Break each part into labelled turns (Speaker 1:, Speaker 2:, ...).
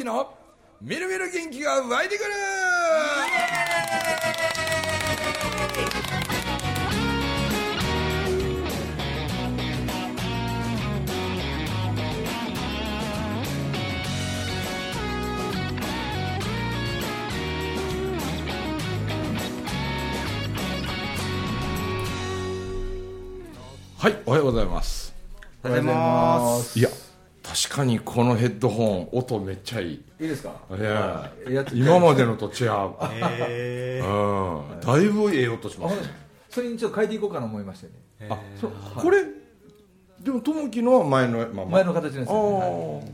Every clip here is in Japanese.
Speaker 1: 樹のみるみる元気が湧いてくる。はいおはようございます。
Speaker 2: おはようございます。
Speaker 1: いや確かにこのヘッドホン音めっちゃいい。
Speaker 2: いいですか？
Speaker 1: いや今までのと違う、
Speaker 3: へ
Speaker 1: うん、だいぶええ音しますね。
Speaker 2: それにちょっと変えていこうかな思いましてね。
Speaker 1: あそうこれでも友樹のは前のまま
Speaker 2: 前の。形です
Speaker 1: あ
Speaker 2: よね、
Speaker 1: ー。
Speaker 2: はい。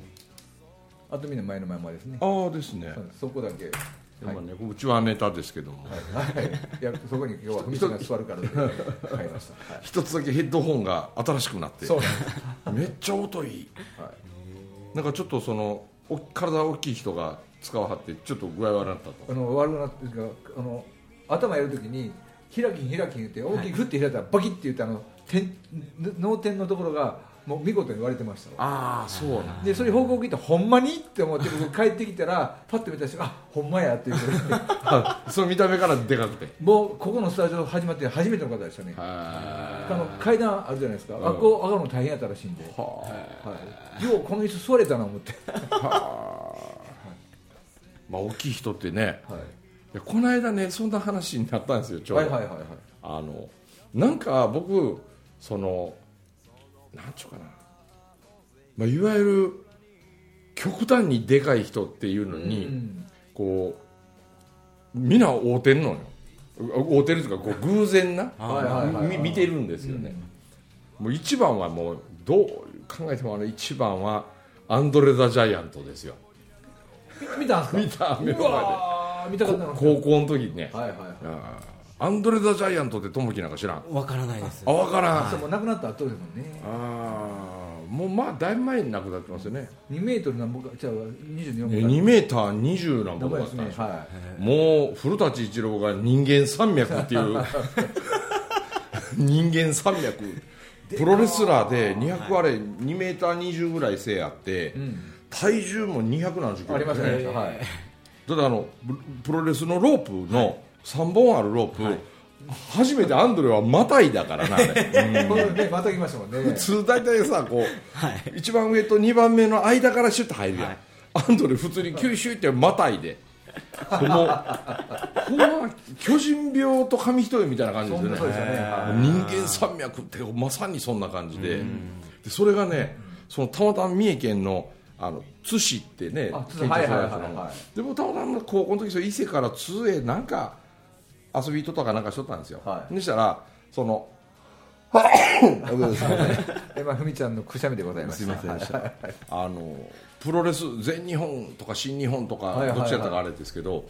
Speaker 2: あとみんな前のままですね。
Speaker 1: あーですね。
Speaker 2: そこだけ。
Speaker 1: でもねうちはネタですけども、
Speaker 2: はい。い。やそこに今日は文ちが座るからで買いました、はい、
Speaker 1: 一つだけヘッドホンが新しくなって。
Speaker 2: そう
Speaker 1: めっちゃ音いい。
Speaker 2: はい、
Speaker 1: なんかちょっとそのお体大きい人が使わはってちょっと具合悪くなったと。
Speaker 2: あの悪くなってあの頭やるときに開きん開きん言って大きく振って開いたらバキッて言ってあの点脳天のところがもう見事に割れてましたわ。
Speaker 1: ああそうなん
Speaker 2: でそれ報告聞いてほんまにって思って僕帰ってきたらパッと見た瞬間あほんまやっていうことで
Speaker 1: あその見た目からでかくて。
Speaker 2: もうここのスタジオ始まって初めての方でしたね。
Speaker 1: は
Speaker 2: あの階段あるじゃないですか、
Speaker 1: ん
Speaker 2: あっこ上がるの大変やったらしいんで、ようこの椅子座れたな思って、
Speaker 1: まあ大きい人ってね。
Speaker 2: はい。
Speaker 1: この間ねそんな話になったんですよちょうど、
Speaker 2: はいはいはいはい。
Speaker 1: あのなんか僕そのなんちゅうかな、まあ、いわゆる極端にでかい人っていうのに、
Speaker 2: うん
Speaker 1: こうみんな合うてんのよ。合うてるというかこう偶然な見てるんですよね、もう一番はもうどう考えてもあの一番はアンドレ・ザ・ジャイアントですよ。
Speaker 2: み見たんすか？
Speaker 1: 見た目の
Speaker 2: う
Speaker 1: 前で。
Speaker 2: わー見たかったな。
Speaker 1: こ高校の時にね、
Speaker 2: はいはいはい
Speaker 1: アンドレ・ザ・ジャイアントって友樹なんか知らん？
Speaker 3: わからないです。
Speaker 1: あ分からん、
Speaker 2: そうもう亡くなった後ですもんね。
Speaker 1: ああもうまあだいぶ前に亡くなってますよね。
Speaker 2: 2メートルなんぼかじゃあ24
Speaker 1: え
Speaker 2: か
Speaker 1: 2メーター20何
Speaker 2: なんぼ
Speaker 1: 本だった
Speaker 2: ね。は
Speaker 1: もう古舘一郎が人間山脈っていう人間山脈。プロレスラーで200あれ2メーター20ぐらい背あって、
Speaker 2: い、うん、
Speaker 1: 体重も270キロ
Speaker 2: ありましたね、はい。
Speaker 1: だってあのププロレスのロープの3本あるロープ、初めてアンドレはまたいだからな
Speaker 2: ねまた来ましたもんね。
Speaker 1: 普通大体さこう、
Speaker 3: はい。
Speaker 1: 一番上と2番目の間からシュッと入るやん、
Speaker 3: はい。
Speaker 1: アンドレ普通に九州ってまたいで。このほんま巨人病と紙一重みたいな感じですよね。
Speaker 2: ね。はい。
Speaker 1: 人間山脈ってまさにそんな感じで。でそれがねそのたまたま三重県のあの津市ってねでもたまたま高校の時伊勢から津へなんか遊びとかなんかしとったんですよ、
Speaker 2: はい。
Speaker 1: そしたらその
Speaker 2: えまあふみちゃんのくしゃみでございます
Speaker 1: すいませんでした。あのプロレス全日本とか新日本とか
Speaker 2: はいはいはい。
Speaker 1: どっちやったかあれですけど、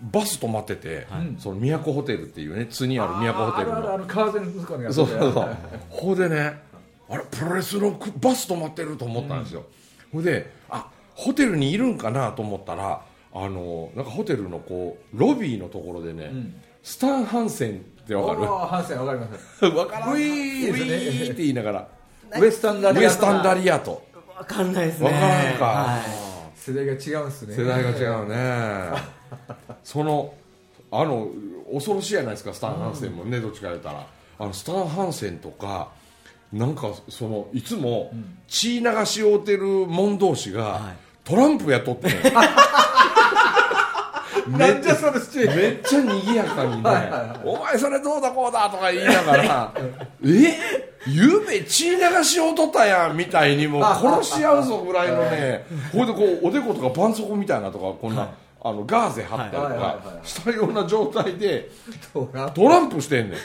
Speaker 1: バス止まってて、その都ホテルっていうね津にある都ホテル
Speaker 2: あるあるあ
Speaker 1: の
Speaker 2: る川瀬の
Speaker 1: そうそうそう。ここでねあれプロレスのくバス止まってると思ったんですよ、ほいであホテルにいるんかなと思ったらあのなんかホテルのこうロビーのところでね、
Speaker 2: ん
Speaker 1: スタン・ハンセンってわかる？
Speaker 2: ハンセンわかります。
Speaker 1: わからんウィーって言いながら。
Speaker 2: ウエスタンダ
Speaker 1: ウ
Speaker 2: リア
Speaker 1: エスタンダリアと
Speaker 3: わかんないですね。
Speaker 1: わからんか、
Speaker 3: はい。
Speaker 2: 世代が違うんすね。
Speaker 1: 世代が違うね。そのあの恐ろしいじゃないですかスタン・ハンセンも。ね、どっちか言ったら。あのスタン・ハンセンとかなんかそのいつも血流し合うてる門同士が、
Speaker 3: はい。
Speaker 1: トランプやっとってね
Speaker 2: なんじゃそのシチュエーション。
Speaker 1: めっちゃ賑やかにね「お前それどうだこうだ」とか言いながら「え？夢血流しをとったやん」みたいにもう殺し合うぞぐらいのねほい。でこうおでことか絆創膏みたいなとかこんな、あのガーゼ貼ったりとか
Speaker 2: はい
Speaker 1: したような状態で
Speaker 2: トランプ。
Speaker 1: トランプしてんね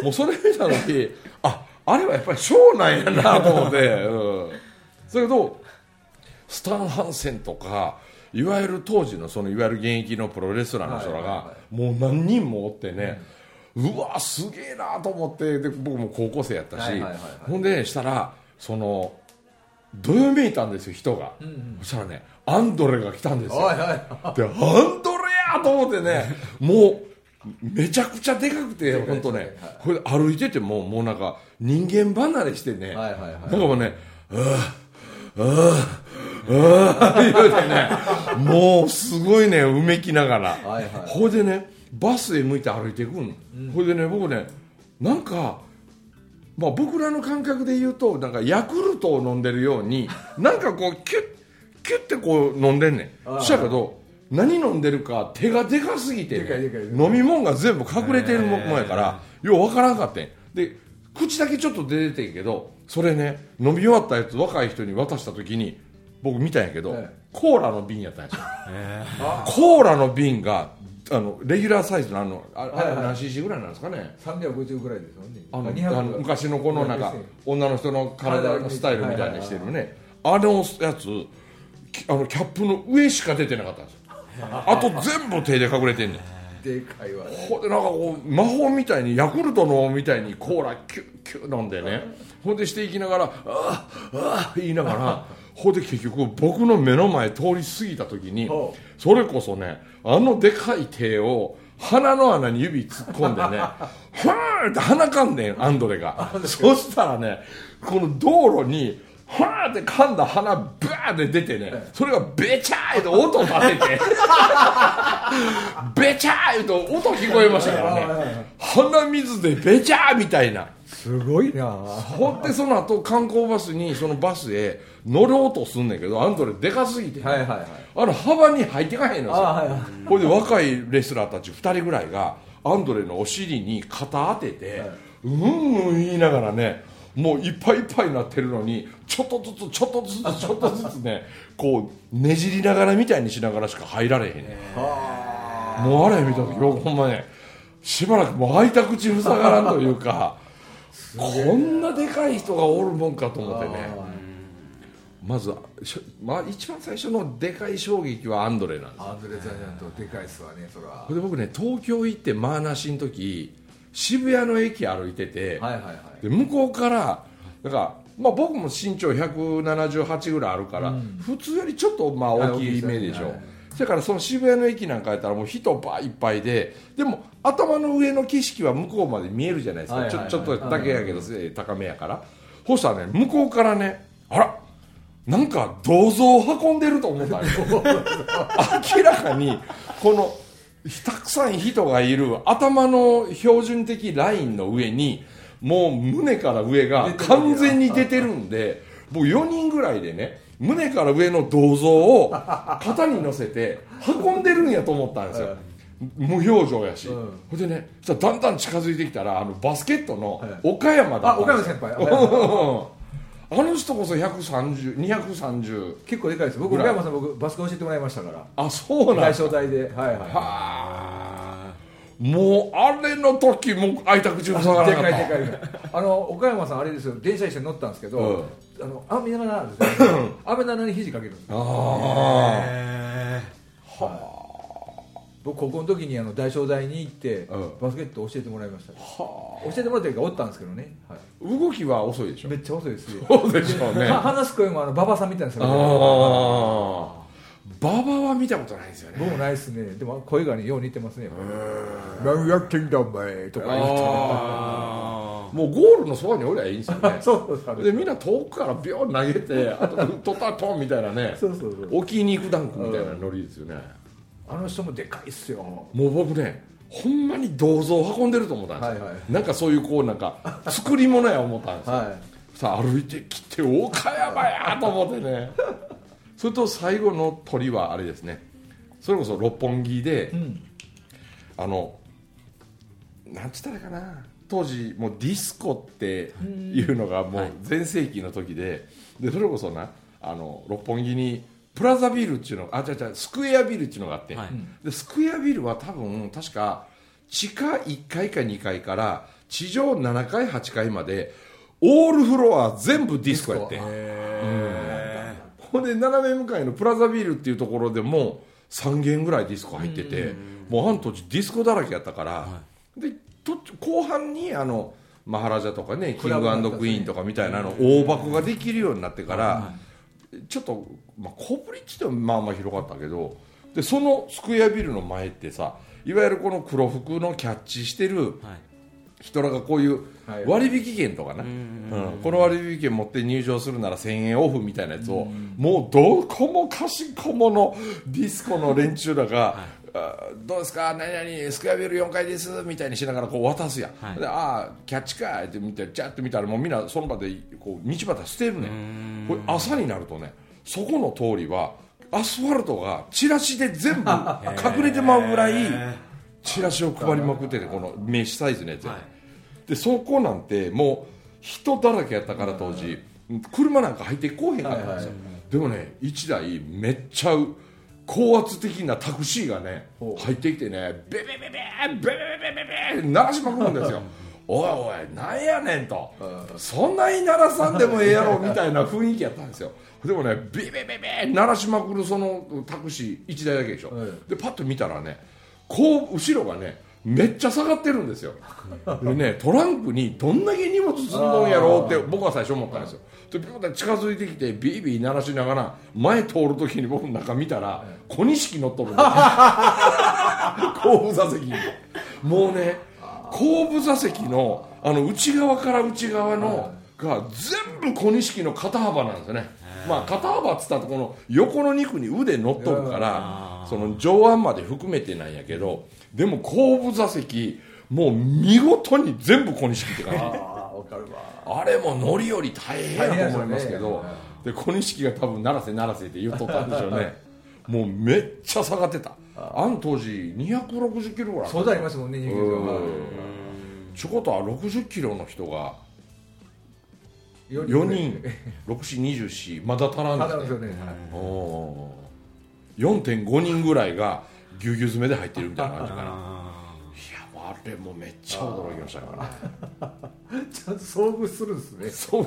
Speaker 1: ん。もうそれ見た時ああれはやっぱりショーなんやなと思って、うん、それけどスタン・ハンセンとかいわゆる当時のそのいわゆる現役のプロレスラーの人ら
Speaker 2: はいはい
Speaker 1: がもう何人もおってね、うわすげえなと思ってで僕も高校生やったし、
Speaker 2: はいはいはいはい。
Speaker 1: ほんでねしたらそのどよめいたんですよ人が、そしたらねアンドレが来たんですよ。
Speaker 2: おいおい
Speaker 1: でアンドレやと思ってねもうめちゃくちゃでかくて本当ね。これ歩いててももうなんか人間離れしてね、
Speaker 2: はいはいはい。
Speaker 1: なんかもうね「ああああうわー言うてね。もうすごいねうめきながら、
Speaker 2: はいはい。
Speaker 1: ほいでねバスへ向いて歩いていくん、ほいでね僕ねなんかまあ、僕らの感覚で言うとなんかヤクルトを飲んでるようになんかこうキュッキュッてこう飲んでんねん。そしたけど何飲んでるか手がでかすぎて、飲み物が全部隠れてるもんやからようわからんかってん。で口だけちょっと出ててんけどそれね飲み終わったやつ若い人に渡した時に僕見たんやけど、
Speaker 2: ええ。
Speaker 1: コーラの瓶やったんですよ。コーラの瓶があのレギュラーサイズのあのあ
Speaker 2: はいはい。
Speaker 1: 何 cc ぐらいなんですかね。
Speaker 2: 350ぐらいですよね。
Speaker 1: あの
Speaker 2: 200
Speaker 1: あの昔のこのなんか女の人の体のスタイルみたいにしてるね。あのやつきあのキャップの上しか出てなかったんですよ。あと全部手で隠れてんねん。
Speaker 2: でかいわ
Speaker 1: ほんでなんかこう魔法みたいにヤクルトのみたいにコーラキュッキュッ飲んでね。ほんでしていきながら「ああああ」言いながらほんで結局僕の目の前通り過ぎた時に
Speaker 2: ほ
Speaker 1: それこそねあのでかい手を鼻の穴に指突っ込んでね ふーんって鼻かんでんアンドレが。そしたらねこの道路にふーんって噛んだ鼻ブワーって出てねそれがベチャーって音立ててベチャー言うと音聞こえましたからね。鼻水でベチャーみたいな
Speaker 2: すごいな。
Speaker 1: ほんでその後観光バスにそのバスへ乗ろうとすんねんけどアンドレでかすぎて、
Speaker 2: はいはいはい。
Speaker 1: あの幅に入ってかへんのです
Speaker 2: はいはい。
Speaker 1: ほいで若いレスラーたち2人ぐらいがアンドレのお尻に肩当てて、うんうん言いながらねもういっぱいいっぱいになってるのにちょっとずつちょっとずつちょっとずつねこうねじりながらみたいにしながらしか入られへんねん。もうあれ見た時僕ほんまねしばらくもう開いた口塞がらんというかこんなでかい人がおるもんかと思ってね。まず、まあ、一番最初のでかい衝撃はアンドレなんです
Speaker 2: アンドレ・ザイアントでかいっすわねそれは
Speaker 1: で僕ね東京行ってマーナシの時渋谷の駅歩いてて、
Speaker 2: はいはいはい。
Speaker 1: で向こうからだから、まあ、僕も身長178ぐらいあるから、普通よりちょっとまあ大きい目でしょ、
Speaker 2: はい
Speaker 1: それからその渋谷の駅なんかやったらもう人ばいっぱいででも頭の上の景色は向こうまで見えるじゃないですか、ちょちょっとだけやけど、高めやから。そしたらね向こうからねあらなんか銅像を運んでると思ったよ。明らかにこのたくさん人がいる頭の標準的ラインの上にもう胸から上が完全に出てるんでもう4人ぐらいでね胸から上の銅像を肩に乗せて運んでるんやと思ったんですよ。無表情やし、
Speaker 2: うん。
Speaker 1: ほんでねそしたらだんだん近づいてきたらあのバスケットの
Speaker 2: はい。
Speaker 1: 岡山だ
Speaker 2: あ岡
Speaker 1: ったんです
Speaker 2: 山
Speaker 1: よ
Speaker 2: 先輩。はい。はい
Speaker 1: あの人こそ130230
Speaker 2: 結構でかいです。僕岡山さん僕バスケ教えてもらいましたから。
Speaker 1: あそうなん
Speaker 2: 大
Speaker 1: ですか。
Speaker 2: 正大で。はいはい。
Speaker 1: はあもうあれの時もう開いた口塞がら
Speaker 2: で
Speaker 1: なかった。
Speaker 2: かいでかいあの岡山さんあれですよ。電車一緒に乗ったんですけど、
Speaker 1: うん。
Speaker 2: あの雨ながらですよ。雨なに肘かけるんですよ。
Speaker 1: あ
Speaker 2: 僕高校の時にあの大正大に行って、
Speaker 1: うん。
Speaker 2: バスケット教えてもらいました。
Speaker 1: あ。は
Speaker 2: 教えてもらった時はおったんですけどね、はい、
Speaker 1: あ動きは遅いでしょ。
Speaker 2: めっちゃ遅いですよ。
Speaker 1: そうでしょうね。
Speaker 2: は
Speaker 1: あ
Speaker 2: 話す声もあの馬場さんみたいなですよ
Speaker 1: あ馬場は見たことないですよね。
Speaker 2: 僕もないですね。でも声がねよう似てますね。何やってんだお前。とか。言って
Speaker 1: ああ もうゴールのそばにおりゃいいんですよね。
Speaker 2: そうそうそう。
Speaker 1: でみんな遠くからビョン投げてあとトタトンみたいなね。
Speaker 2: そうそうそう。
Speaker 1: 置きに行くダンクみたいなノリですよね。
Speaker 2: あの人もでかいっすよ。
Speaker 1: もう僕ねほんまに銅像を運んでると思ったんですよ、
Speaker 2: はいはい。
Speaker 1: なんかそういうこうなんか 作り物や思ったんですよ、
Speaker 2: は
Speaker 1: さあ歩いてきて岡山やと思ってねそれと最後の鳥はあれですね。それこそ六本木で、
Speaker 2: い、うん、
Speaker 1: あのなんつったらいいかな。当時もうディスコっていうのがもう全盛期の時で,、でそれこそなあの六本木にプラザビルっていうのあ違う違うスクエアビルっていうのがあって、
Speaker 3: はい。
Speaker 1: でスクエアビルは多分確か地下1階か2階から地上7階8階までオールフロア全部ディスコやってほんで斜め向かいのプラザビルっていうところでも3軒ぐらいディスコ入っててもうあの当時ディスコだらけやったから、でと後半にあのマハラジャとかねキング&クイーンとかみたいなの大箱ができるようになってから、ちょっと、まあ、コブリッジでもまあまあ広かったけどでそのスクエアビルの前ってさいわゆるこの黒服のキャッチしてる
Speaker 3: はい
Speaker 1: 人らがこういう
Speaker 2: はい。
Speaker 1: 割引券とかな、
Speaker 3: ん
Speaker 1: うんこの割引券持って入場するなら1000円オフみたいなやつを、もうどこもかしこものディスコの連中らが、あどうですか？何々スクエアビル4階ですみたいにしながらこう渡すやん、
Speaker 3: はい。
Speaker 1: でああキャッチか。ーって見てチャッと見たらもうみんなその場でこう道端捨てるね。ん。これ朝になるとねそこの通りはアスファルトがチラシで全部 隠れてまうぐらいチラシを配りまくっててこの名刺サイズのやつや、
Speaker 3: はい
Speaker 1: でそこなんてもう人だらけやったから当時。車なんか入ってこうへんかったんですよ、でもね1台めっちゃ高圧的なタクシーがね入ってきてねベベベベベベベベベベ鳴らしまくるんですよおいおいなんやねんとそんなに鳴らさんでもええやろみたいな雰囲気やったんですよでもねベベベベ鳴らしまくるそのタクシー1台だけでしょ、
Speaker 2: はい
Speaker 1: でパッと見たらねこう後ろがねめっちゃ下がってるんですよ。でねトランクにどんだけ荷物積んどんやろうって僕は最初思ったんですよ。でピュッて近づいてきてビービー鳴らしながら前通る時に僕の中見たら小錦乗っとるんですよ。後部座席に。もうね後部座席のあの内側から内側のが全部小錦の肩幅なんですよねまあ肩幅っつったらこの横の肉に腕乗っとるからその上腕まで含めてなんやけどでも後部座席もう見事に全部小錦って感じ
Speaker 2: あ
Speaker 1: れも乗り降り大変やと思いますけど
Speaker 2: 大
Speaker 1: で小錦が多分「鳴らせ鳴らせ」って言っとったんでしょうね。もうめっちゃ下がってた。あの当時260キロぐらい
Speaker 2: そうでありますもんね
Speaker 1: ちょことは60キロの人が
Speaker 2: 4
Speaker 1: 4人。6424まだ足らんで
Speaker 2: すすよね。
Speaker 1: おー。4.5人ぐらいがぎゅうぎゅう詰めで入ってるみたいな感じかな。いやあれもめっちゃ驚きましたから
Speaker 2: ちゃんと遭遇するんですね。
Speaker 1: そう。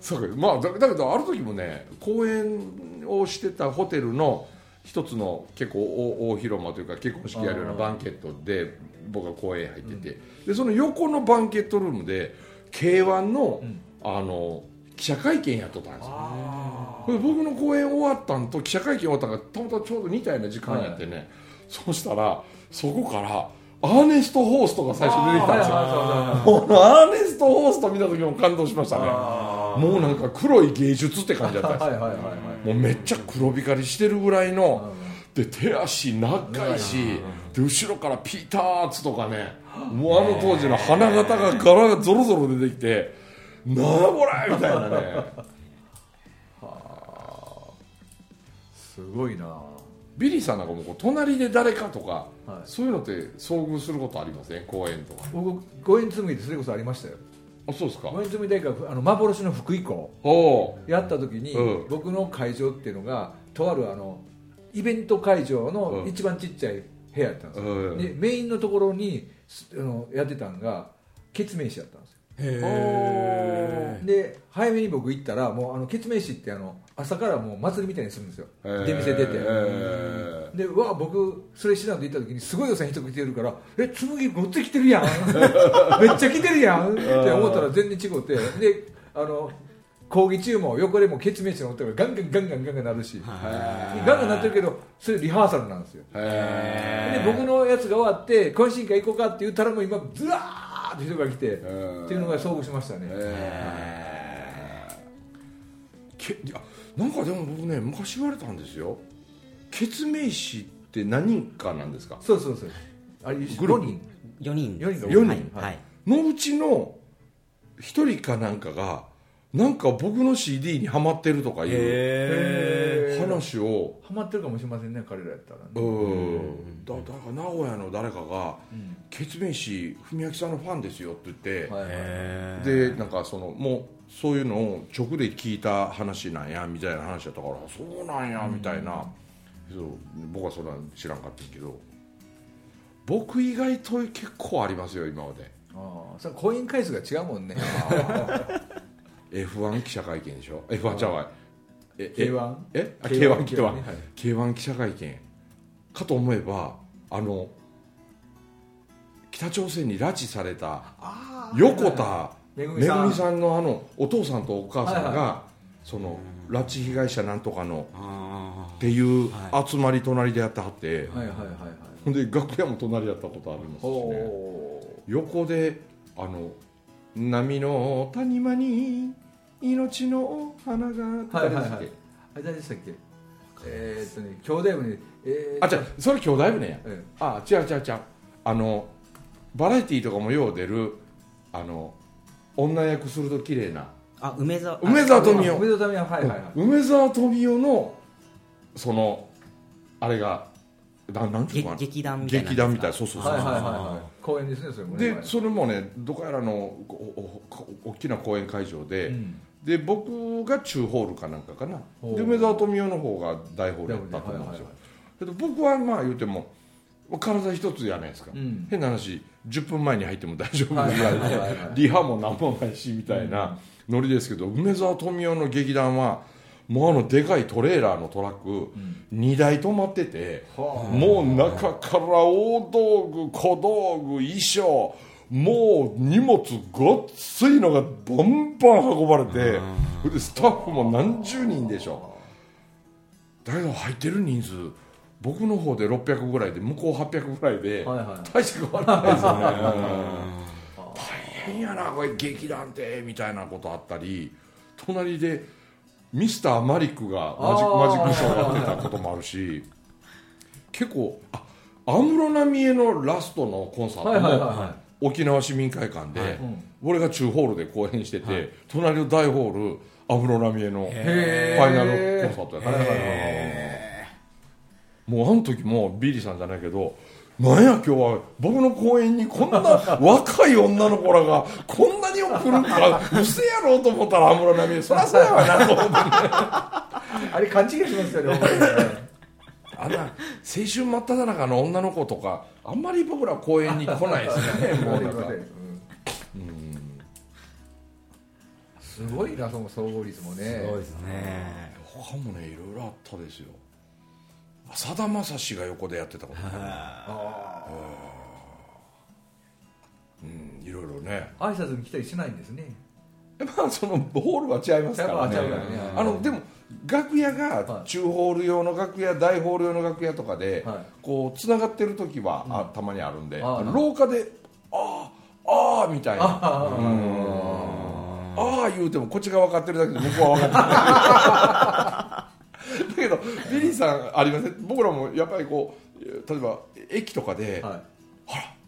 Speaker 1: そうか。まあだだけどある時もね公演をしてたホテルの一つの結構大大広間というか結婚式やるようなバンケットで僕が公演入ってて、でその横のバンケットルームで k 1の,、あの記者会見やっとったんですよ。これ僕の公演終わったんと記者会見終わったんがたまたまちょうど似たような時間やってね、そうしたらそこからアーネスト・ホーストが最初出てきたんですよ。アーネスト・ホースト見た時も感動しましたね。もうなんか黒い芸術って感じだったんですよ。
Speaker 2: はいはいはいはい。
Speaker 1: もうめっちゃ黒光りしてるぐらいので手足長いしで後ろからピーターツとかねもうあの当時の花形が柄がゾロゾロ出てきてなあこれみたいなね。
Speaker 2: すごいな。
Speaker 1: ビリーさんなんかもこう隣で誰かとか、
Speaker 2: はい。
Speaker 1: そういうのって遭遇することありません？公園とか
Speaker 2: 僕五円紬でそれこそありましたよ。
Speaker 1: あそうですか。
Speaker 2: 五円紬大会あの幻の福井港
Speaker 1: おお
Speaker 2: やった時に、
Speaker 1: うん。
Speaker 2: 僕の会場っていうのがとあるあのイベント会場の
Speaker 1: うん。
Speaker 2: 一番ちっちゃい部屋やったんですよ、
Speaker 1: うん。
Speaker 2: でメインのところにすあのやってたのがケツメイシやったんですよ。
Speaker 3: へ
Speaker 2: で早めに僕行ったらもうあのケツメイシってあの朝からもう祭りみたいにするんですよ。
Speaker 1: えー。
Speaker 2: 出店出て、
Speaker 1: え
Speaker 2: でうわ僕それ知らんと行った時にすごい予算人来てるから「え紬ごっつい来てるやん。めっちゃ来てるやん」って思ったら全然違って。であの講義中も横でもケツメイシの音がガンガンガンガンガンガンなるし、
Speaker 3: は
Speaker 2: ガンガンなってるけどそれリハーサルなんですよ。で僕のやつが終わって懇親会行こうかって言ったらもう今ずらーっと人が来て、
Speaker 1: ー。
Speaker 2: っていうのが遭遇しましたね、
Speaker 1: えー。けいやなんかでも僕ね昔言われたんですよ。ケツメイシって何人かなんですか？
Speaker 2: そうそうそう。あれ
Speaker 1: グループ。
Speaker 2: 5人。
Speaker 3: 4人。
Speaker 2: 4人。が
Speaker 1: 四人。
Speaker 3: はい。はい。
Speaker 1: のうちの一人かなんかがなんか僕の CD にハマってるとかいう話を。
Speaker 2: ハマってるかもしれませんね彼らやったら
Speaker 1: う
Speaker 2: ね
Speaker 1: ん。だだから名古屋の誰かが
Speaker 2: うん「
Speaker 1: ケツメイシ文明さんのファンですよ」って言って、でなんかそのもうそういうのを直で聞いた話なんやみたいな話だったからそうなんやみたいな、そう僕はそれは知らんかったけど。僕意外と結構ありますよ今まで。
Speaker 2: ああそれ婚姻回数が違うもんね
Speaker 1: F1 記者会見でしょ？F1 ちゃうわええ
Speaker 2: K1
Speaker 1: え？あ
Speaker 2: K1
Speaker 1: K1 K1
Speaker 2: はい。
Speaker 1: K1 記者会見。かと思えばあの北朝鮮に拉致された横田めぐみさん。のあのお父さんとお母さん
Speaker 2: はい
Speaker 1: がその拉致被害者なんとかの
Speaker 3: あ
Speaker 1: っていう
Speaker 3: は
Speaker 1: 集まり隣でやってはってほんで楽屋も隣やったことありますしね。
Speaker 2: ほ
Speaker 1: 横であの波の谷間に命の花が
Speaker 2: はいはい
Speaker 1: 誰でしたっけ
Speaker 2: はい。あれ誰でしたっけ？えー、っとね兄弟分でえー、
Speaker 1: あじゃそれ兄弟船や。
Speaker 2: え
Speaker 1: あ違う違う違う。あのバラエティーとかもよう出るあの女役すると綺麗な。
Speaker 3: あ梅沢。
Speaker 1: 梅沢富美男。
Speaker 2: 梅沢富美男。はいはいはい。
Speaker 1: 梅沢富美男のそのあれがななんていうのか
Speaker 3: 劇団みたいな
Speaker 1: 劇団みたいな。そうそうそう。
Speaker 2: はいはいはいはい。公演ですねそれもね。
Speaker 1: でそれもねどこやらのおおお大きな公演会場で、
Speaker 2: うん
Speaker 1: で僕が中ホールかなんかかな。で梅沢富美男の方が大ホールやったと思うんですよ。けど僕はまあ言うても体一つじゃないですか、
Speaker 2: うん。
Speaker 1: 変な話10分前に入っても大丈夫ぐらい。リハも何もないしみたいなノリですけど梅沢富美男の劇団はもうあのでかいトレーラーのトラック2台止まってて
Speaker 2: は
Speaker 1: もう中から大道具小道具衣装もう荷物ごっついのがバンバン運ばれてでスタッフも何十人でしょだけど入ってる人数。僕の方で600ぐらいで向こう800ぐらいで
Speaker 2: はいはい。
Speaker 1: 大して変わらないですよね。大変やなこれ劇団ってみたいなことあったり隣でミスターマリックがマジマジックショーやってたこともあるし結構あ安室奈美恵のラストのコンサー
Speaker 2: はいはいはい
Speaker 1: トも
Speaker 2: は
Speaker 1: 沖縄市民会館で、
Speaker 2: うん
Speaker 1: 俺が中ホールで公演してて、隣の大ホール安室奈美恵のフ
Speaker 2: へ
Speaker 1: ァイナルコンサートやったもうあの時もビリーさんじゃないけどなんや今日は僕の公演にこんな 若い女の子らがこんなにも来るからうせやろうと思ったら安室奈美恵そりゃそうやわなと思って。
Speaker 2: あれ勘違いしますよね
Speaker 1: あんな青春真っ只中の女の子とかあんまり僕ら公演に来ないですよね もうなんか。
Speaker 2: すごいな。その総合率もね。
Speaker 3: すごいですね。
Speaker 1: 他もねいろいろあったですよ。さだまさしが横でやってたこと。ねうん。いろいろね。
Speaker 2: 挨拶に来たりしないんですね。
Speaker 1: まあそのホールは違いますからね。あのでも楽屋が
Speaker 2: はい。
Speaker 1: 中ホール用の楽屋大ホール用の楽屋とかで
Speaker 2: はい。
Speaker 1: こうつながってる時はあたまにあるんで
Speaker 2: ああ
Speaker 1: 廊下で「ああああ」みたいな。
Speaker 2: ああ
Speaker 1: ああ言うてもこっちが分かってるだけで向こうは分かってない。だけどビリーさんありません？僕らもやっぱりこう例えば駅とかで
Speaker 2: はい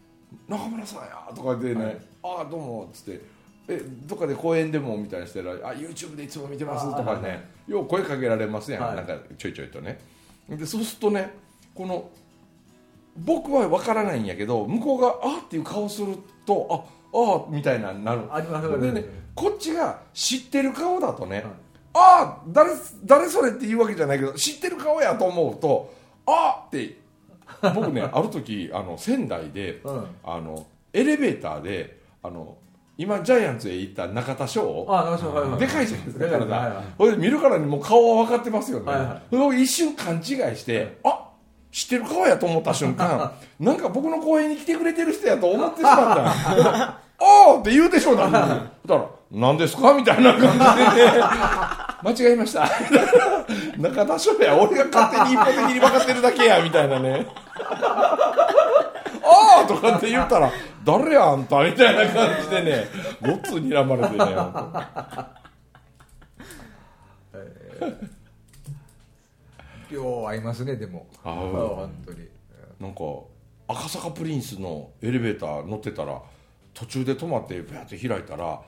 Speaker 2: 「
Speaker 1: 中村さんや」とかでね「ああどうも」っつって「えどっかで公園でも」みたいにしてら「あ YouTube でいつも見てます」とか
Speaker 2: あはい
Speaker 1: よう声かけられますやん、
Speaker 2: はい。
Speaker 1: なんかちょいちょいとね。でそうするとねこの僕は分からないんやけど向こうが「あ」っていう顔すると「ああ」みたいななる。
Speaker 2: あります
Speaker 1: でねこっちが知ってる顔だとね、
Speaker 2: はい。
Speaker 1: ああ誰誰それって言うわけじゃないけど知ってる顔やと思うとああって僕ねある時あの仙台で、
Speaker 2: うん。
Speaker 1: あのエレベーターであの今ジャイアンツへ行った中田翔？
Speaker 2: あなるほどはいはい。
Speaker 1: でかいじゃないですか体、
Speaker 2: はいはい。
Speaker 1: ほいで見るからにもう顔は分かってますよね、
Speaker 2: はいはい。
Speaker 1: それを一瞬勘違いして、あ知ってる顔やと思った瞬間なんか僕の公園に来てくれてる人やと思ってしまった。ああって言うでしょうなん だから「何ですか?」みたいな感じで。ね間違えました。中田翔や俺が勝手に一方的に分かってるだけやみたいなねとかって言ったら「誰やあんた」みたいな感じでねごっつ睨まれてね本
Speaker 2: よう合いますねでも。
Speaker 1: 合う。
Speaker 2: 本当に。
Speaker 1: 当なんか赤坂プリンスのエレベーター乗ってたら途中で止まってビャって開いたら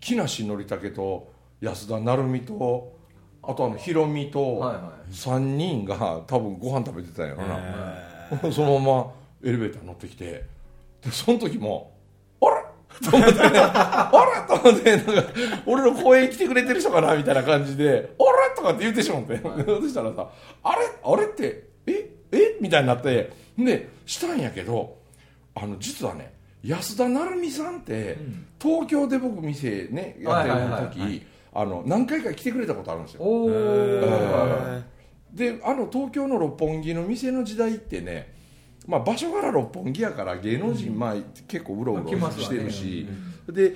Speaker 1: 木梨憲武と安田成美とあとあのヒロミと
Speaker 2: はいはい。
Speaker 1: 3人が多分ご飯食べてたんやろな、そのままエレベーター乗ってきてでその時も「あれ?」と思ってね「あれ?」と思ってなんか俺の公園来てくれてる人かなみたいな感じで「あれ?」とかって言ってしまって、そしたらさ「あれあれってええ？みたいになってでしたんやけどあの実はね安田成美さんって、東京で僕店ねやってる
Speaker 2: はいはいはい
Speaker 1: 時あの何回か来てくれたことあるんですよであの東京の六本木の店の時代ってね、まあ、場所柄六本木やから芸能人、まあ、結構うろうろしてるし、で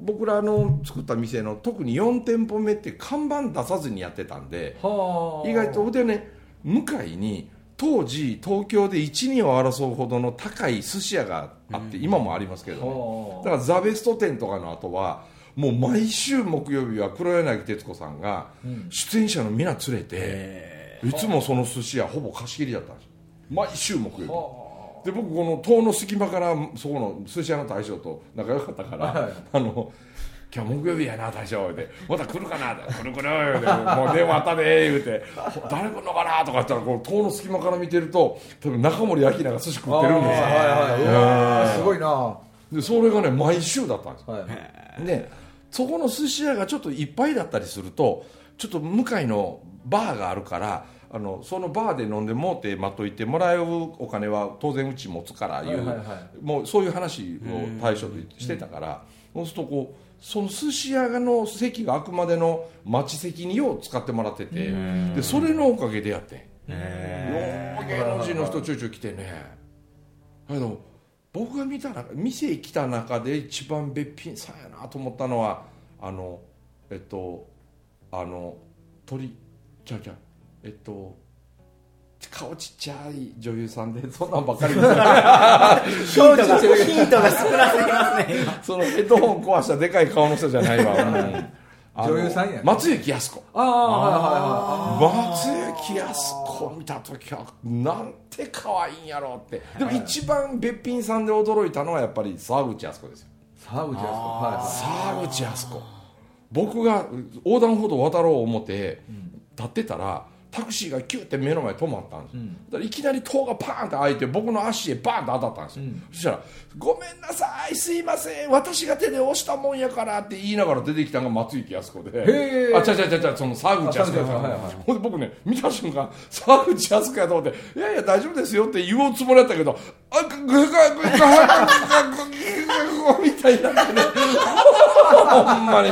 Speaker 1: 僕らの作った店の特に4店舗目って看板出さずにやってたんで
Speaker 2: はあ。
Speaker 1: 意外とでね向かいに当時東京で一二を争うほどの高い寿司屋があって、今もありますけどだからザ・ベスト10とかの後はもう毎週木曜日は黒柳徹子さんが出演者の皆連れて、いつもその寿司屋ほぼ貸し切りだったんです毎週木曜日。で僕この塔の隙間からそこの寿司屋の大将と仲良かったから、
Speaker 2: はい。
Speaker 1: あの今日木曜日やな大将でまた来るかな来る来る言うてもう電話あったで言うて誰来るのかなとか言ったらこの塔の隙間から見てると多分中森明菜が寿司食ってるんですよ。
Speaker 2: はいすごいな。は
Speaker 1: でそれがね毎週だったんです。
Speaker 2: い。
Speaker 1: でそこの寿司屋がちょっといっぱいだったりするとちょっと向かいのバーがあるからあのそのバーで飲んでもうて待っといてもらえるお金は当然うち持つからいう、もうそういう話を対象としてたから、そうするとこうその寿司屋の席があくまでの待ち席によう使ってもらっててでそれのおかげでやってん。よう芸能人の人ちょいちょい来てね。あの僕が見た中店来た中で一番べっぴんさんやなと思ったのはあのえっとあの鳥ちゃうちゃうえっと顔ちっちゃい女優さんでそんなんばっかりです
Speaker 3: ヒントがヒントが少なすぎますね今。
Speaker 1: そのヘッドホン壊したでかい顔の人じゃないわ、
Speaker 2: 女優さんや。ね
Speaker 1: 松雪靖子。
Speaker 2: ああはいはいはい
Speaker 1: 松雪靖子見た時はなんて可愛いんやろうって。でも一番べっぴんさんで驚いたのはやっぱり沢口靖子ですよ。
Speaker 2: 沢口靖子。は
Speaker 1: 沢口靖子。僕が横断歩道渡ろう思って立ってたらタクシーがキュって目の前止まったんです、うん、だからいきなり塔がパーンって開いて僕の足へバーンと当たったんですよ、うん、そしたら「ごめんなさいすいません私が手で押したもんやから」って言いながら出てきたのが松行康子で。あちゃちゃちゃちゃその沢口康子
Speaker 2: やから
Speaker 1: ほん、で僕ね見た瞬間沢口康子やと思って「いやいや大丈夫ですよ」って言おうつもりだったけど「あっグガグガグガグガグガグ」みたいになってね。ほんまに。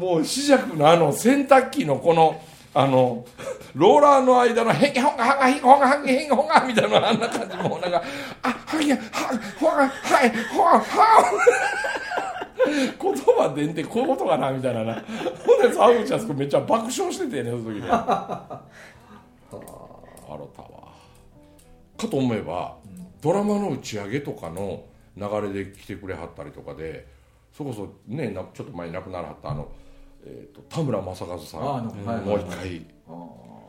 Speaker 1: もう四尺のあの洗濯機のこのあのローラーの間のへんほんがはがひほんがはんへんほんがみたいなあんな感じもうなんかあはんやはほんがはいほんは言葉でんってこういうことかなみたいなな。ほんで沢口靖子めっちゃ爆笑しててねその時ねあろたわ。かと思えば、ドラマの打ち上げとかの流れで来てくれはったりとかでそこそねちょっと前に亡くならはったあの、えー、と田村正和さん。もう一回。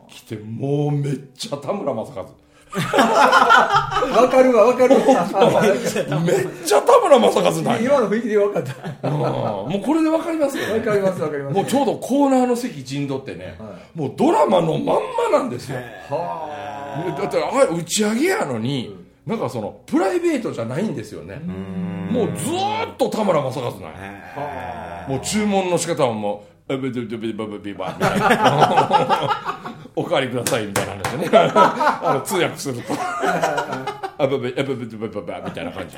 Speaker 1: 来てもうめっちゃ田村正和。
Speaker 2: わかるわわかる。わ
Speaker 1: めっちゃ田村正和なんや。
Speaker 2: 今の雰囲気でわかった。
Speaker 1: うん。もうこれで分かりますよね。
Speaker 2: わかりますわかります。
Speaker 1: もうちょうどコーナーの席陣取ってね、
Speaker 2: は
Speaker 1: もうドラマのまんまなんですよ。
Speaker 2: は
Speaker 1: でだってあれ打ち上げやのに、なんかそのプライベートじゃないんですよね。もうずっと田村正和なんやもう注文の仕方はもう「ビビビビビビバ」みた「おかわりください」みたいなんでねあの通訳すると「あぶぶぶぶぶぶぶ」みたいな感じ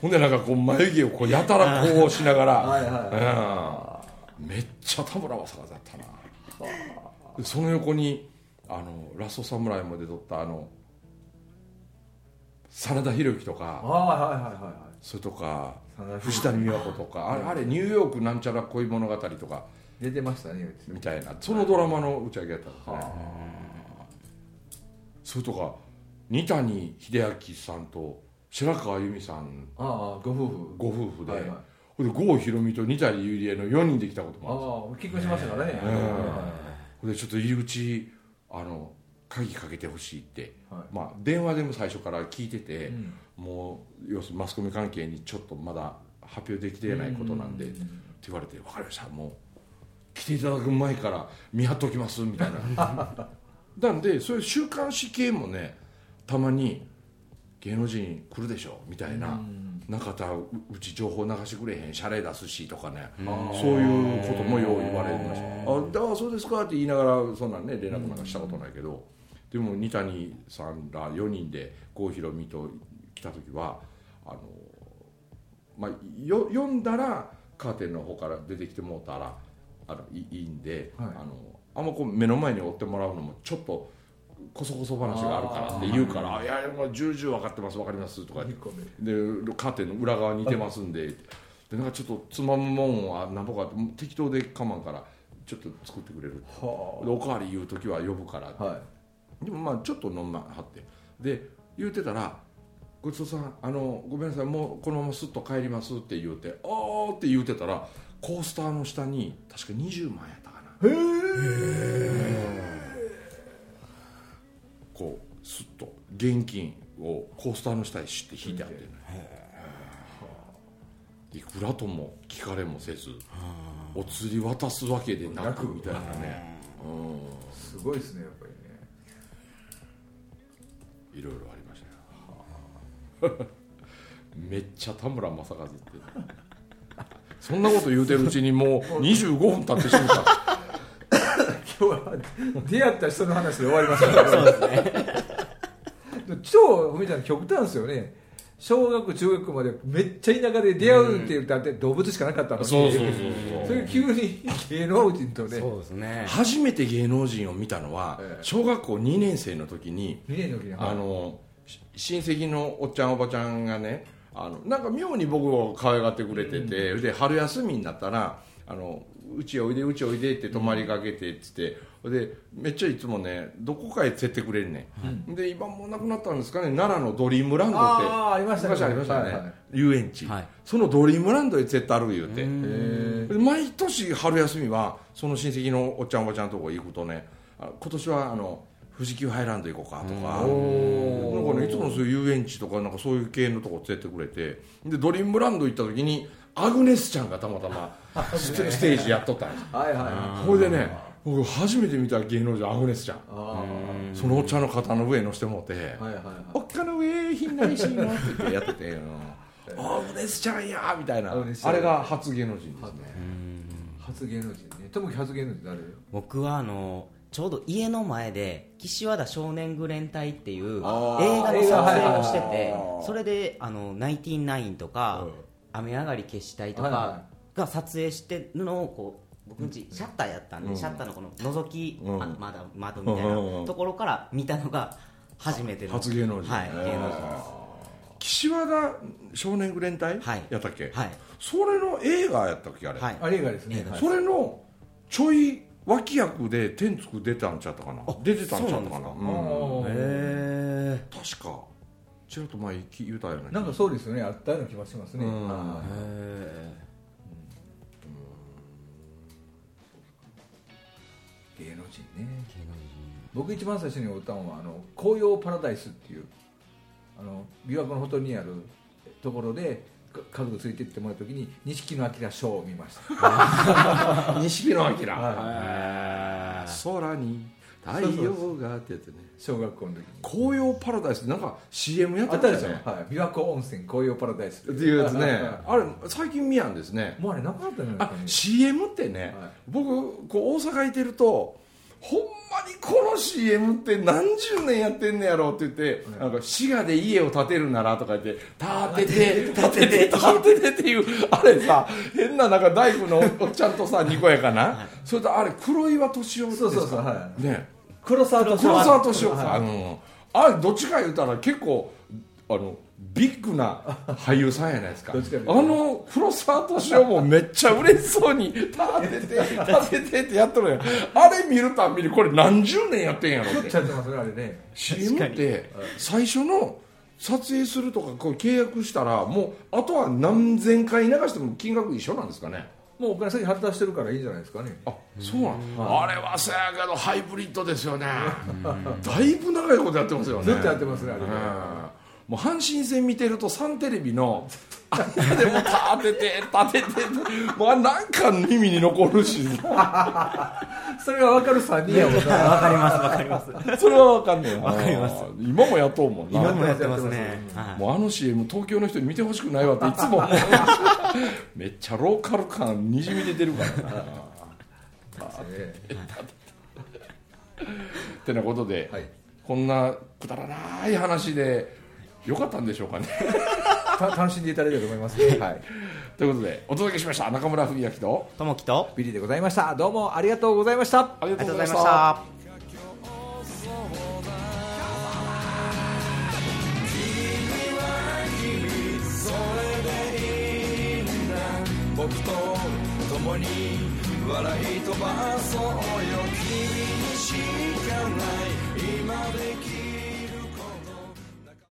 Speaker 1: ほんでなんかこう眉毛をこうやたらこうしながら
Speaker 2: はいは
Speaker 1: い、めっちゃ田村正和だったなその横にあのラストサムライまで撮ったあの「真田広之と
Speaker 2: い
Speaker 1: か
Speaker 2: はいはいはいはい
Speaker 1: それとか藤谷美和子とかあれあれニューヨークなんちゃら恋物語とか。
Speaker 2: 出てましたね
Speaker 1: みたいな。そのドラマの打ち上げやったんですねそれとか二谷秀明さんと白川由美さん。
Speaker 2: ああご夫婦。
Speaker 1: ご夫婦で、
Speaker 2: はいはい。
Speaker 1: 郷ひろみと二谷ゆりえの4人で来たこともあるんです
Speaker 2: ああ結婚しましたからね。
Speaker 1: ほんでちょっと入り口あの鍵かけてほしいって、
Speaker 2: はい。
Speaker 1: まあ、電話でも最初から聞いてて、
Speaker 2: うん。
Speaker 1: もう要するにマスコミ関係にちょっとまだ発表できてないことなんで、って言われて「分かりました。もう来ていただく前から見張っときます」みたいな。なんでそういう週刊誌系もねたまに芸能人来るでしょみたいな、中田ううち情報流してくれへん謝礼出すしとかね、そういうこともよう言われました「あだそうですか」って言いながらそんなんね連絡なんかしたことないけど、でも二谷さんら4人で郷ひろみと来た時はあのまあ、よ読んだらカーテンの方から出てきてもうたらあのいいいんで、
Speaker 2: はい。
Speaker 1: あのあんまこう目の前に追ってもらうのもちょっとこそこそ話があるからって言うから「い。やいやもう重々分かってます分かります」とかでカーテンの裏側にいてますんででなんかちょっとつまむもんは何ぼか適当でかまんからちょっと作ってくれる。おかわり言う時は呼ぶから、
Speaker 2: あはい
Speaker 1: でもまあちょっと飲まはって。で言うてたら「ごちそうさんあのごめんなさいもうこのまますっと帰ります」って言うて「ああ」って言うてたらコースターの下に確か20万やったかな。こうすっと現金をコースターの下にシュッて引いてあって。ねいくらとも聞かれもせずお釣り渡すわけでなくみたいなね。
Speaker 2: すごいですねやっぱり。ね
Speaker 1: いろいろありましたよ。めっちゃ田村正和って。そんなこと言うてるうちにもう25分経ってしまった。
Speaker 2: 今日は出会った人の話で終わりましたか らそうですね超ふみちゃん極端ですよね。小学中学までめっちゃ田舎で出会うって言ったって動物しかなかったのに。
Speaker 1: そうそうそう
Speaker 2: それ急に芸能人とね
Speaker 3: そうですね。
Speaker 1: 初めて芸能人を見たのは
Speaker 2: ええ。
Speaker 1: 小学校2年生の時に
Speaker 2: 2年の時に
Speaker 1: あのし親戚のおっちゃんおばちゃんがねあのなんか妙に僕を可愛がってくれてて、で春休みになったらあのうちおいでうちおいでって泊まりかけてっつって、でめっちゃいつもねどこかへ連れてくれるね、ん、で今もうなくなったんですかね奈良のドリームランドって。
Speaker 2: あーありましたね。
Speaker 1: 昔ありましたよね、
Speaker 2: はいはい。
Speaker 1: 遊園地、
Speaker 3: はい。
Speaker 1: そのドリームランドへ連れて歩言うて、毎年春休みはその親戚のおっちゃんおばちゃんのとこ行くとねあ今年はあの富士急ハイランド行こうかとか。なんかねいつもそういう遊園地とかなんかそういう系のとこ連れてくれて。でドリームランド行った時にアグネスちゃんがたまたま ス。テージやっとったんです。
Speaker 2: はいはい。はい
Speaker 1: これでね僕初めて見た芸能人アグネスちゃん。
Speaker 2: あ
Speaker 1: そのおっちゃんの肩の上に乗せてもって
Speaker 2: あはいはいはい。
Speaker 1: おっかの上ひんなりしいのって言ってやってて うん。アグネスちゃんやみたいな。
Speaker 2: アグネスちゃん。
Speaker 1: あれが初芸能人ですね。
Speaker 2: 初芸能人ね。ともき初芸能人誰
Speaker 3: 僕はあのちょうど家の前で岸和田少年グレン隊っていう映画の撮影をして
Speaker 1: 映
Speaker 3: て
Speaker 1: 画はいはい。
Speaker 3: それであのナインティナインとか
Speaker 1: うん
Speaker 3: 雨上がり消し隊と
Speaker 2: はいは
Speaker 3: かが撮影してるのをこう僕んちシャッターやったんで、
Speaker 1: うん。
Speaker 3: シャッターのこの覗き、
Speaker 1: うん。
Speaker 3: あまだ窓みたいなところから見たのが初めての
Speaker 1: 初芸能人。
Speaker 3: はい芸能人です。
Speaker 1: 岸和田少年グレン隊、
Speaker 3: はい。
Speaker 1: やったっけ、
Speaker 3: はい。
Speaker 1: それの映画やったっけあれ、
Speaker 3: はい。
Speaker 2: あれ映画です。ね
Speaker 1: それのちょい脇役で天竺出たんちゃったかな？出てたんちゃったかな？
Speaker 3: へ
Speaker 1: 確かちらっと前言うたよね
Speaker 2: なんかそうですよね。あったような気がしますね。
Speaker 1: うん。
Speaker 2: は
Speaker 3: え
Speaker 2: い芸能人ね。僕一番最初におったのはあの紅葉パラダイスっていうあの琵琶湖のほとりにあるところでか家族ついてってもらった時に錦野明ショーを見ました。
Speaker 1: 錦野明、
Speaker 2: は
Speaker 1: 空に太陽がってやつね
Speaker 2: 小学校の時に。
Speaker 1: 紅葉パラダイスってなんか CM やって
Speaker 2: たでしょ、
Speaker 1: ましたね
Speaker 2: はい、琵琶湖温泉紅葉パラダイス
Speaker 1: っていう。やつね。
Speaker 2: は
Speaker 1: あれ最近見やんですね。
Speaker 2: いもうあれなくなったんじゃない
Speaker 1: あ
Speaker 2: ですかね
Speaker 1: CM ってね、
Speaker 2: はい。
Speaker 1: 僕こう大阪いてるとほんまにこの CM って何十年やってんねやろって言って、なんか滋賀で家を建てるならとか言って建てて 建てて建ててっていうあれさ変ななんか大工のおっちゃんとさにこやかな、それとあれ黒岩敏夫ですか？
Speaker 2: そうそうそうは
Speaker 1: ね
Speaker 2: 黒沢と
Speaker 1: 黒沢敏夫さん、
Speaker 2: はい。
Speaker 1: あどっちか言うたら結構あのビッグな俳優さんやないですか。
Speaker 2: どっちか
Speaker 1: あ
Speaker 2: 言うと。
Speaker 1: の黒沢敏夫もめっちゃ嬉しそうに立てて立ててってやっとるやん。あれ見るたんびにこれ何十年やってんやろって。
Speaker 2: ちょっとやってますねあれね。
Speaker 1: CM って最初の撮影するとかこう契約したらもうあとは何千回流しても金額一緒なんですかね
Speaker 2: もうお金先払たしてるからいいんじゃないですかね。
Speaker 1: あそうなんあれはそやけどハイブリッドですよね。だいぶ長いことやってますよね。
Speaker 2: ずっとやってますねあれね。
Speaker 1: うんもう阪神戦見てるとサンテレビのあんなでも立てて立ててもうあれなんか耳に残るし。
Speaker 2: それが分かる3人やもんな。
Speaker 3: わかりますわかります。
Speaker 1: それは分かんねえわ
Speaker 3: かります。
Speaker 1: 今もやっとうもんな。
Speaker 3: 今もやってますね。はい。
Speaker 1: もうあの CM 東京の人に見てほしくないわっていつも思う。めっちゃローカル感にじみ出てるから。な
Speaker 2: え
Speaker 1: てなことで、
Speaker 2: えはい。
Speaker 1: こんなくだらない話でよかったんでしょうかね。
Speaker 2: た楽しんでいただいたと思いますね。はい。
Speaker 1: ということでお届けしました中村文明と
Speaker 3: ともきと
Speaker 2: ビリーでございました。どうもありがとうございました。
Speaker 1: ありがとうございました。
Speaker 3: た。
Speaker 4: 僕と共に笑い飛ばそうよ。君にしかない。
Speaker 1: 今でき